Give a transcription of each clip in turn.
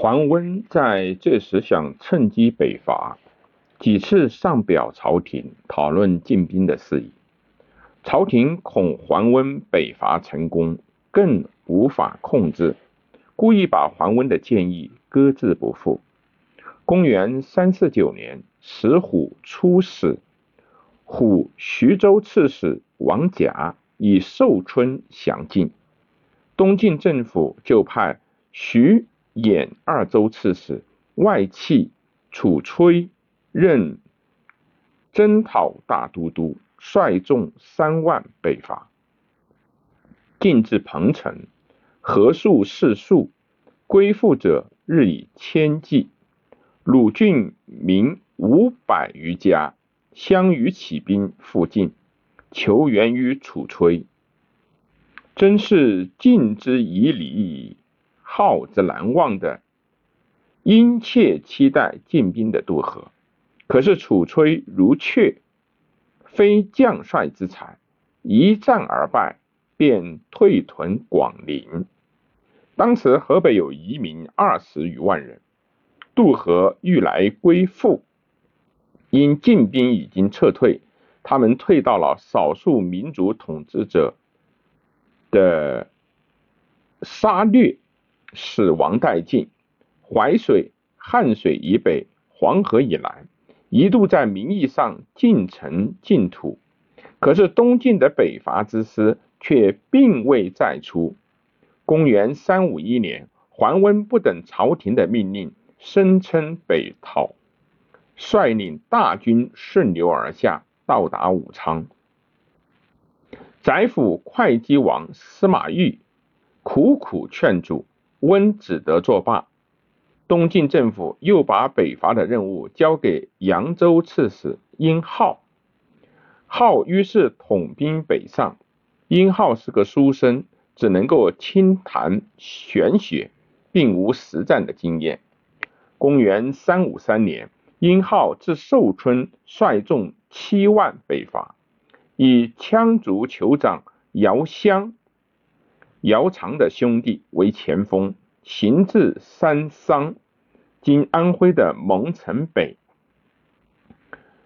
桓温在这时想趁机北伐，几次上表朝廷讨论进兵的事宜。朝廷恐桓温北伐成功，更无法控制，故意把桓温的建议搁置不复。公元三四九年，石虎出使，虎徐州刺史王甲以寿春降晋，东晋政府就派徐。演二州刺史外戚楚吹任征讨大都督，率众三万北伐。进至彭城，何数士数，归附者日以千计。鲁郡民五百余家，相与起兵附晋，求援于楚吹。真是晋之以礼矣。好之难忘的，殷切期待进兵的渡河。可是楚吹如雀，非将帅之才，一战而败，便退屯广陵。当时河北有移民二十余万人，渡河欲来归附，因晋兵已经撤退，他们退到了少数民族统治者的杀掠。死亡殆尽，淮水、汉水以北、黄河以南，一度在名义上进城净土，可是东晋的北伐之师却并未再出。公元三五一年，桓温不等朝廷的命令，声称北讨，率领大军顺流而下，到达武昌。宰辅会稽王司马昱苦苦劝阻。温只得作罢。东晋政府又把北伐的任务交给扬州刺史殷浩，浩于是统兵北上。殷浩是个书生，只能够轻谈玄学，并无实战的经验。公元三五三年，殷浩自寿春率众七万北伐，以羌族酋长姚襄。姚常的兄弟为前锋，行至三桑（今安徽的蒙城北），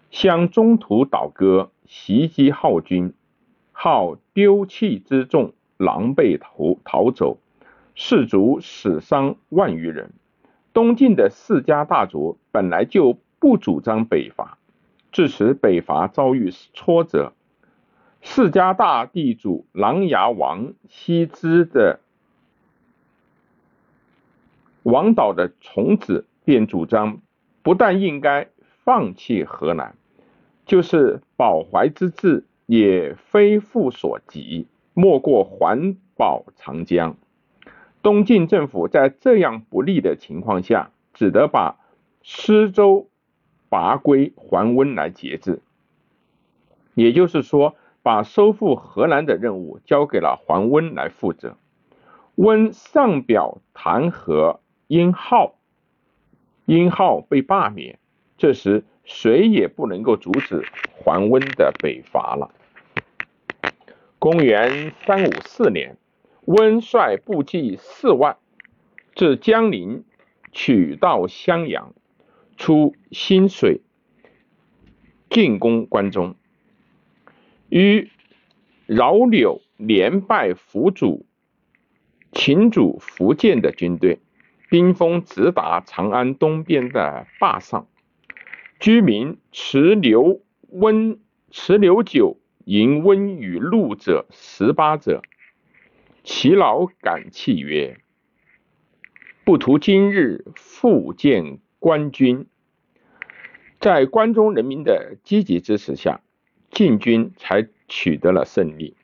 向中途倒戈，袭击浩军，号丢弃之众，狼狈逃逃走，士卒死伤万余人。东晋的世家大族本来就不主张北伐，致使北伐遭遇挫折。世家大地主琅琊王羲之的王导的从子便主张，不但应该放弃河南，就是保淮之志也非复所及，莫过环保长江。东晋政府在这样不利的情况下，只得把施州拔归桓温来节制，也就是说。把收复河南的任务交给了桓温来负责。温上表弹劾殷浩，殷浩被罢免。这时谁也不能够阻止桓温的北伐了。公元三五四年，温率部骑四万至江陵，取道襄阳，出新水，进攻关中。与饶柳连败福主、秦主福建的军队，兵锋直达长安东边的坝上。居民持留温持留酒迎温与路者十八者，其老感泣曰：“不图今日复见官军。”在关中人民的积极支持下。晋军才取得了胜利，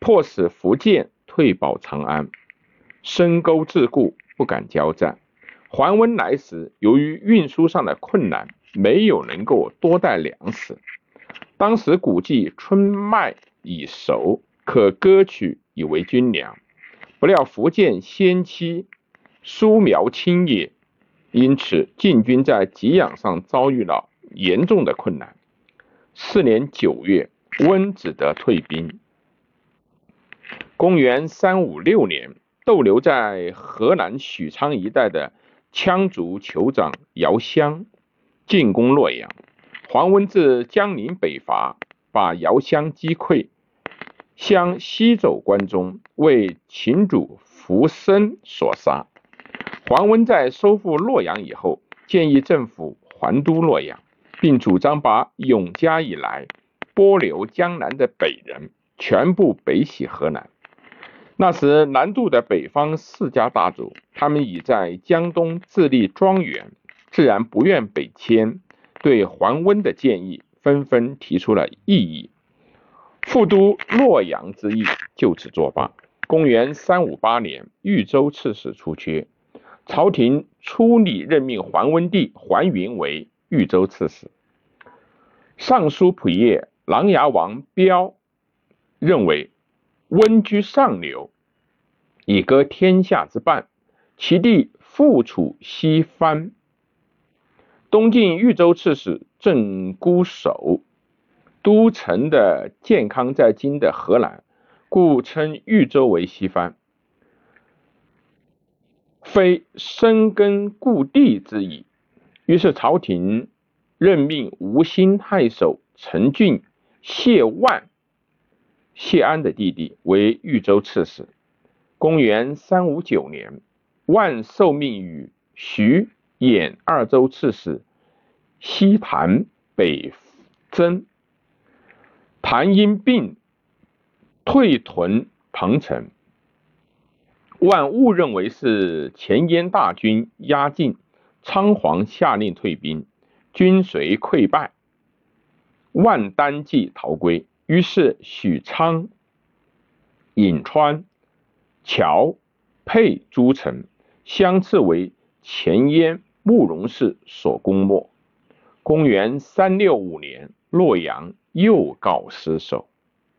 迫使福建退保长安，深沟自固，不敢交战。桓温来时，由于运输上的困难，没有能够多带粮食。当时估计春麦已熟，可割取以为军粮。不料福建先期疏苗轻也，因此晋军在给养上遭遇了严重的困难。次年九月，温只得退兵。公元三五六年，逗留在河南许昌一带的羌族酋长姚襄进攻洛阳，桓温自江陵北伐，把姚襄击溃，襄西走关中，为秦主扶生所杀。桓温在收复洛阳以后，建议政府还都洛阳，并主张把永嘉以来波流江南的北人全部北徙河南。那时南渡的北方世家大族，他们已在江东自立庄园，自然不愿北迁，对桓温的建议纷纷提出了异议。复都洛阳之意就此作罢。公元三五八年，豫州刺史出缺，朝廷出礼任命桓温帝桓云为豫州刺史。尚书仆射琅琊王彪认为。温居上流，以割天下之半。其地复处西藩，东晋豫州刺史郑姑守，都城的健康在今的河南，故称豫州为西藩，非深根故地之意。于是朝廷任命吴兴太守陈俊、谢万。谢安的弟弟为豫州刺史。公元三五九年，万受命于徐兖二州刺史西谭北征。谭因病退屯彭城，万误认为是前燕大军压境，仓皇下令退兵，军随溃败，万单骑逃归。于是许昌、颍川、谯、沛诸城相次为前燕慕容氏所攻没。公元三六五年，洛阳又告失守。